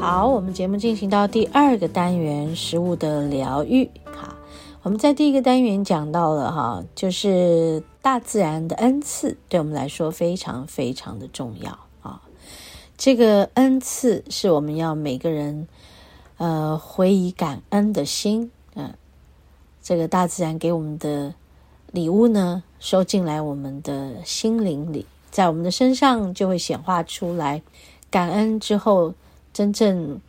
好，我们节目进行到第二个单元——食物的疗愈。好，我们在第一个单元讲到了哈，就是。大自然的恩赐对我们来说非常非常的重要啊！这个恩赐是我们要每个人呃回以感恩的心，嗯、这个大自然给我们的礼物呢，收进来我们的心灵里，在我们的身上就会显化出来。感恩之后，真正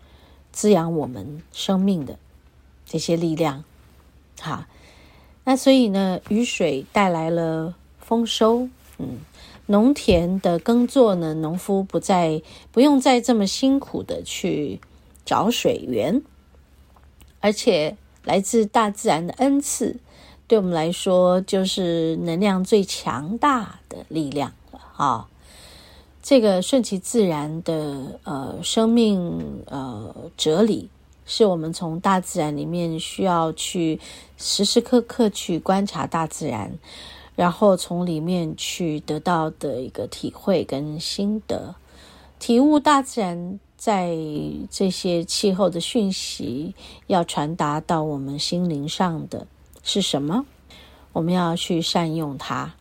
滋养我们生命的这些力量，哈。那所以呢，雨水带来了丰收，嗯，农田的耕作呢，农夫不再不用再这么辛苦的去找水源，而且来自大自然的恩赐，对我们来说就是能量最强大的力量了啊！这个顺其自然的呃生命呃哲理。是我们从大自然里面需要去时时刻刻去观察大自然，然后从里面去得到的一个体会跟心得，体悟大自然在这些气候的讯息要传达到我们心灵上的是什么？我们要去善用它，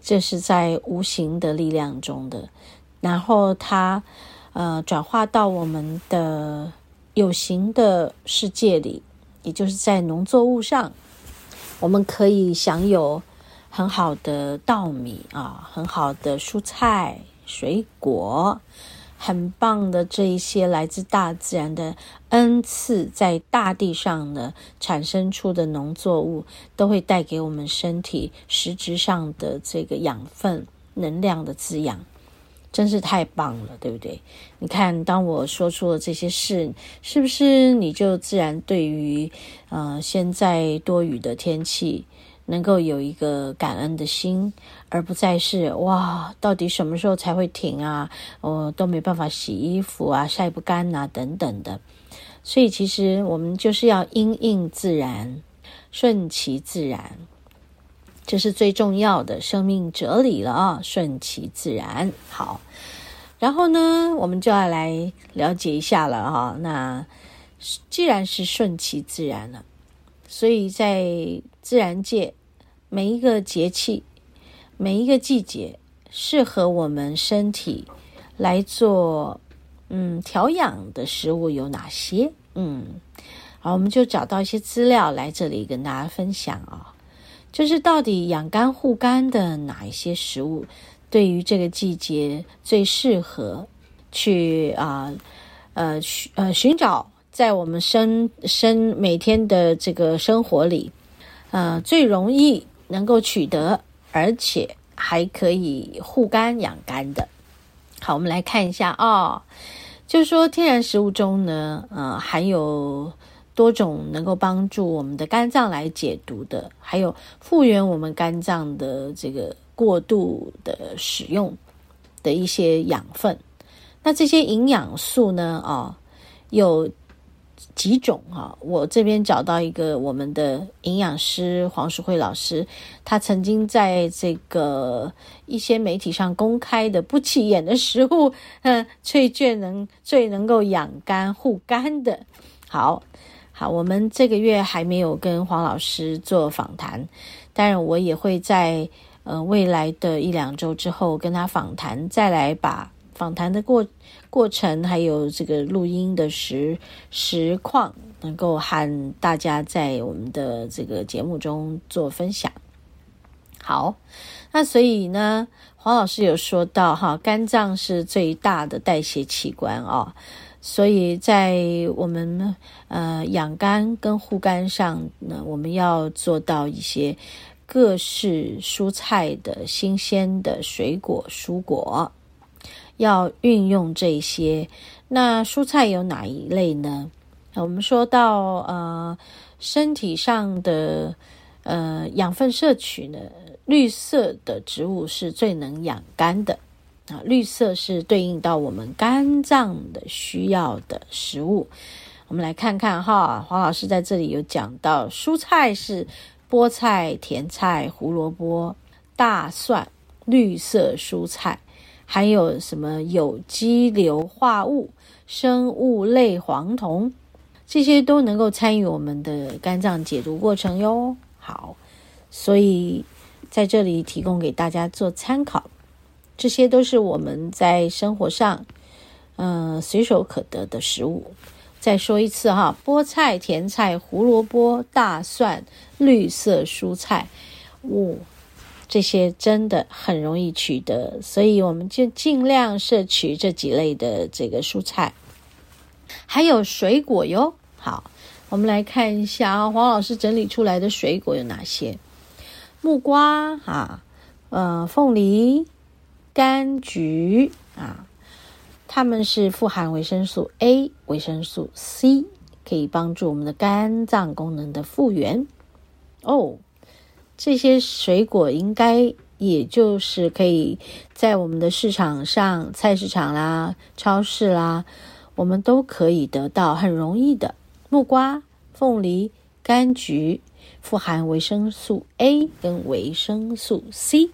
这是在无形的力量中的，然后它呃转化到我们的。有形的世界里，也就是在农作物上，我们可以享有很好的稻米啊，很好的蔬菜、水果，很棒的这一些来自大自然的恩赐，在大地上呢产生出的农作物，都会带给我们身体实质上的这个养分、能量的滋养。真是太棒了，对不对？你看，当我说出了这些事，是不是你就自然对于呃现在多雨的天气能够有一个感恩的心，而不再是哇，到底什么时候才会停啊？我、哦、都没办法洗衣服啊，晒不干啊，等等的。所以，其实我们就是要因应自然，顺其自然。这是最重要的生命哲理了啊！顺其自然，好。然后呢，我们就要来了解一下了啊。那既然是顺其自然了，所以在自然界，每一个节气、每一个季节，适合我们身体来做嗯调养的食物有哪些？嗯，好，我们就找到一些资料来这里跟大家分享啊。就是到底养肝护肝的哪一些食物，对于这个季节最适合去啊呃寻呃，寻找在我们生生每天的这个生活里，呃最容易能够取得，而且还可以护肝养肝的。好，我们来看一下啊、就是说天然食物中呢，呃含有。多种能够帮助我们的肝脏来解毒的，还有复原我们肝脏的这个过度的使用的一些养分。那这些营养素呢？啊，有几种哈。我这边找到一个我们的营养师黄淑慧老师，他曾经在这个一些媒体上公开的不起眼的食物，嗯，最最能最能够养肝护肝的。好。好，我们这个月还没有跟黄老师做访谈，当然我也会在呃未来的一两周之后跟他访谈，再来把访谈的过过程还有这个录音的实实况，能够和大家在我们的这个节目中做分享。好，那所以呢，黄老师有说到哈，肝脏是最大的代谢器官啊、哦。所以在我们呃养肝跟护肝上呢，我们要做到一些各式蔬菜的新鲜的水果蔬果，要运用这些。那蔬菜有哪一类呢？我们说到呃身体上的呃养分摄取呢，绿色的植物是最能养肝的。啊，绿色是对应到我们肝脏的需要的食物。我们来看看哈，黄老师在这里有讲到，蔬菜是菠菜、甜菜、胡萝卜、大蒜，绿色蔬菜，还有什么有机硫化物、生物类黄酮，这些都能够参与我们的肝脏解毒过程哟。好，所以在这里提供给大家做参考。这些都是我们在生活上，嗯、呃，随手可得的食物。再说一次哈，菠菜、甜菜、胡萝卜、大蒜、绿色蔬菜，哦，这些真的很容易取得，所以我们就尽量摄取这几类的这个蔬菜。还有水果哟，好，我们来看一下啊，黄老师整理出来的水果有哪些？木瓜啊，呃，凤梨。柑橘啊，它们是富含维生素 A、维生素 C，可以帮助我们的肝脏功能的复原。哦，这些水果应该也就是可以在我们的市场上、菜市场啦、超市啦，我们都可以得到，很容易的。木瓜、凤梨、柑橘富含维生素 A 跟维生素 C。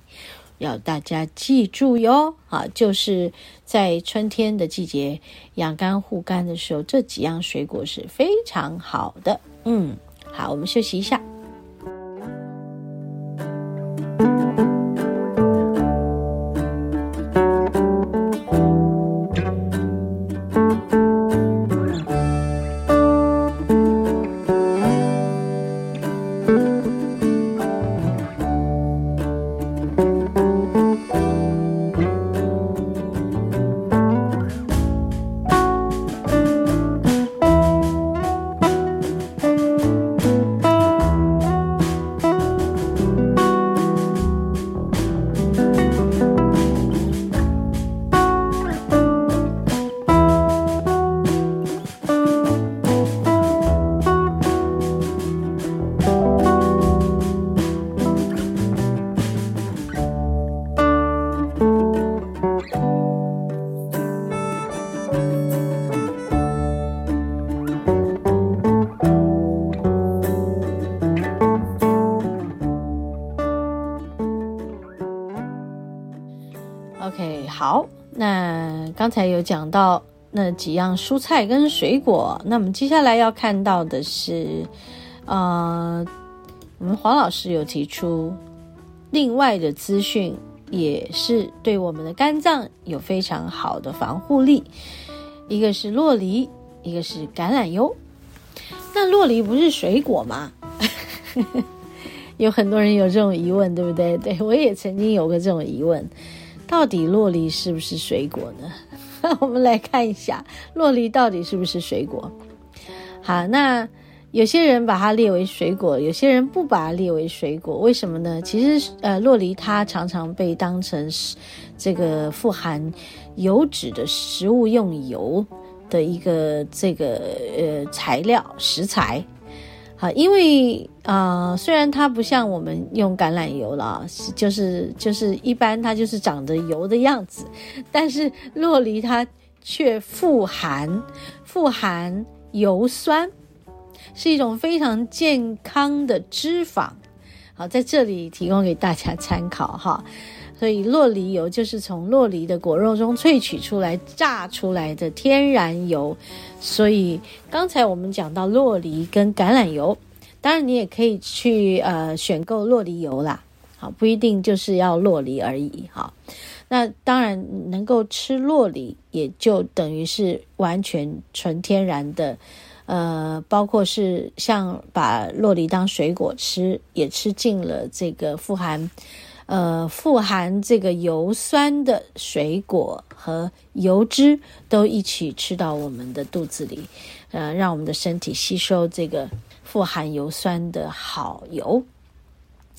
要大家记住哟，啊，就是在春天的季节养肝护肝的时候，这几样水果是非常好的。嗯，好，我们休息一下。好，那刚才有讲到那几样蔬菜跟水果，那我们接下来要看到的是，呃，我们黄老师有提出另外的资讯，也是对我们的肝脏有非常好的防护力。一个是洛梨，一个是橄榄油。那洛梨不是水果吗？有很多人有这种疑问，对不对？对，我也曾经有过这种疑问。到底洛梨是不是水果呢？我们来看一下，洛梨到底是不是水果？好，那有些人把它列为水果，有些人不把它列为水果，为什么呢？其实，呃，洛梨它常常被当成是这个富含油脂的食物用油的一个这个呃材料食材。好，因为啊、虽然它不像我们用橄榄油了，就是就是一般它就是长着油的样子，但是洛梨它却富含富含油酸，是一种非常健康的脂肪。好，在这里提供给大家参考哈。所以洛梨油就是从洛梨的果肉中萃取出来、榨出来的天然油。所以刚才我们讲到洛梨跟橄榄油，当然你也可以去呃选购洛梨油啦，好，不一定就是要洛梨而已哈。那当然能够吃洛梨，也就等于是完全纯天然的，呃，包括是像把洛梨当水果吃，也吃进了这个富含。呃，富含这个油酸的水果和油脂都一起吃到我们的肚子里，呃，让我们的身体吸收这个富含油酸的好油。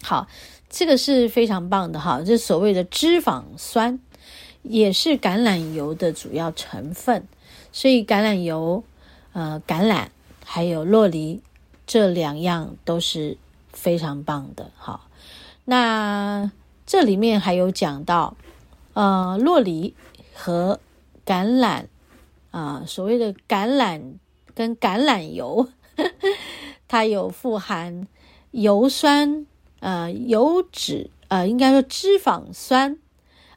好，这个是非常棒的哈，这所谓的脂肪酸也是橄榄油的主要成分，所以橄榄油、呃，橄榄还有洛梨这两样都是非常棒的。好。那这里面还有讲到，呃，洛梨和橄榄啊、所谓的橄榄跟橄榄油，呵 它有富含油酸，呃，油脂，呃，应该说脂肪酸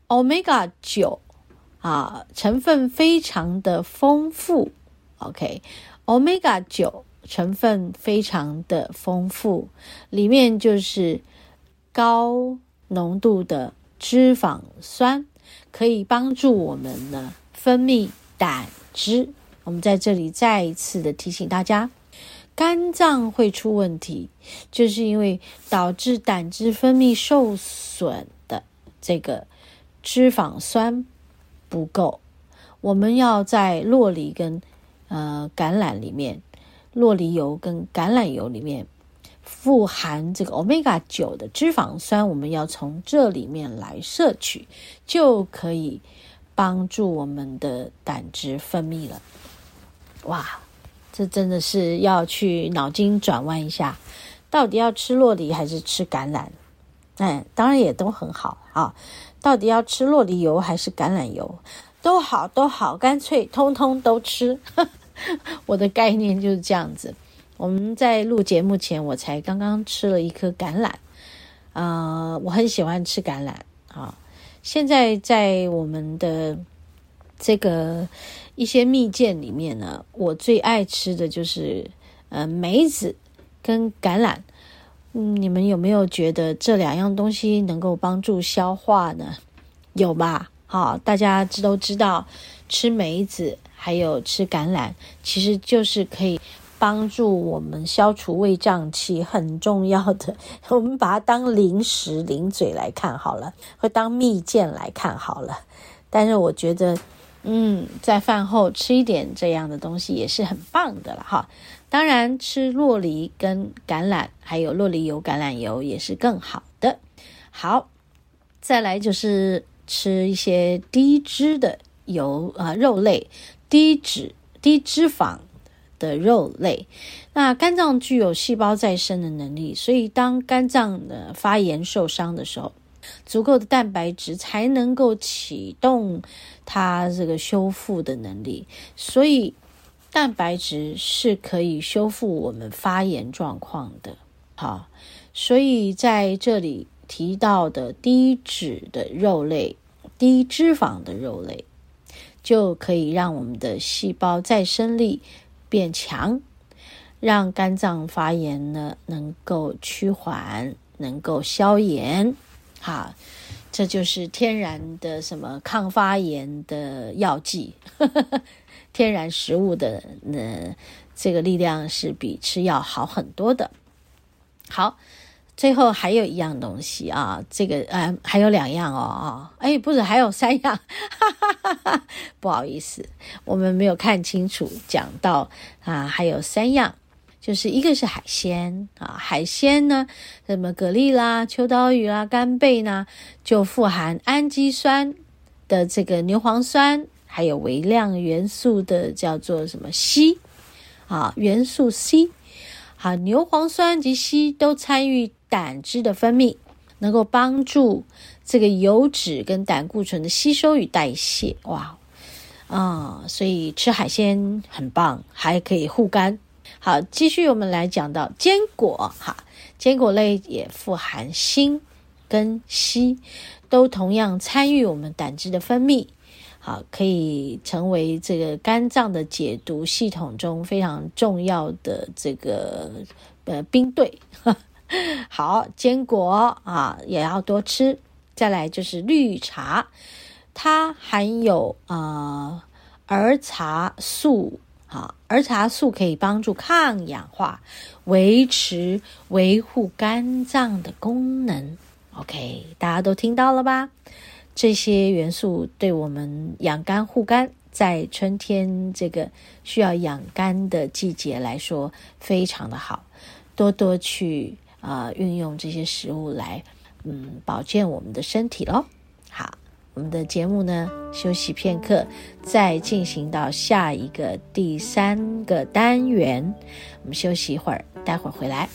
，Omega 九啊，成分非常的丰富。OK，Omega 九成分非常的丰富，里面就是。高浓度的脂肪酸可以帮助我们呢分泌胆汁。我们在这里再一次的提醒大家，肝脏会出问题，就是因为导致胆汁分泌受损的这个脂肪酸不够。我们要在洛梨跟呃橄榄里面，洛梨油跟橄榄油里面。富含这个 Omega 九的脂肪酸，我们要从这里面来摄取，就可以帮助我们的胆汁分泌了。哇，这真的是要去脑筋转弯一下，到底要吃洛梨还是吃橄榄？哎，当然也都很好啊。到底要吃洛梨油还是橄榄油？都好，都好，干脆通通都吃。我的概念就是这样子。我们在录节目前，我才刚刚吃了一颗橄榄，啊、呃，我很喜欢吃橄榄啊。现在在我们的这个一些蜜饯里面呢，我最爱吃的就是呃梅子跟橄榄。嗯，你们有没有觉得这两样东西能够帮助消化呢？有吧？好，大家知都知道，吃梅子还有吃橄榄，其实就是可以。帮助我们消除胃胀气很重要的，我们把它当零食零嘴来看好了，或当蜜饯来看好了。但是我觉得，嗯，在饭后吃一点这样的东西也是很棒的了哈。当然，吃洛梨跟橄榄，还有洛梨油、橄榄油也是更好的。好，再来就是吃一些低脂的油啊，肉类，低脂、低脂肪。的肉类，那肝脏具有细胞再生的能力，所以当肝脏的发炎受伤的时候，足够的蛋白质才能够启动它这个修复的能力，所以蛋白质是可以修复我们发炎状况的。好，所以在这里提到的低脂的肉类、低脂肪的肉类，就可以让我们的细胞再生力。变强，让肝脏发炎呢能够趋缓，能够消炎，好，这就是天然的什么抗发炎的药剂，天然食物的呢这个力量是比吃药好很多的。好。最后还有一样东西啊，这个呃还有两样哦，哎不是还有三样，哈哈哈哈，不好意思，我们没有看清楚，讲到啊还有三样，就是一个是海鲜啊，海鲜呢什么蛤蜊啦、秋刀鱼啦、干贝呢，就富含氨基酸的这个牛磺酸，还有微量元素的叫做什么硒啊，元素 C。好，牛磺酸及硒都参与胆汁的分泌，能够帮助这个油脂跟胆固醇的吸收与代谢。哇，啊、所以吃海鲜很棒，还可以护肝。好，继续我们来讲到坚果。哈，坚果类也富含锌跟硒，都同样参与我们胆汁的分泌。好，可以成为这个肝脏的解毒系统中非常重要的这个呃兵队。好，坚果啊也要多吃。再来就是绿茶，它含有啊儿茶素。好，儿茶素可以帮助抗氧化，维持维护肝脏的功能。OK，大家都听到了吧？这些元素对我们养肝护肝，在春天这个需要养肝的季节来说，非常的好。多多去、啊，运用这些食物来，嗯，保健我们的身体喽。好，我们的节目呢，休息片刻，再进行到下一个第三个单元。我们休息一会儿，待会儿回来。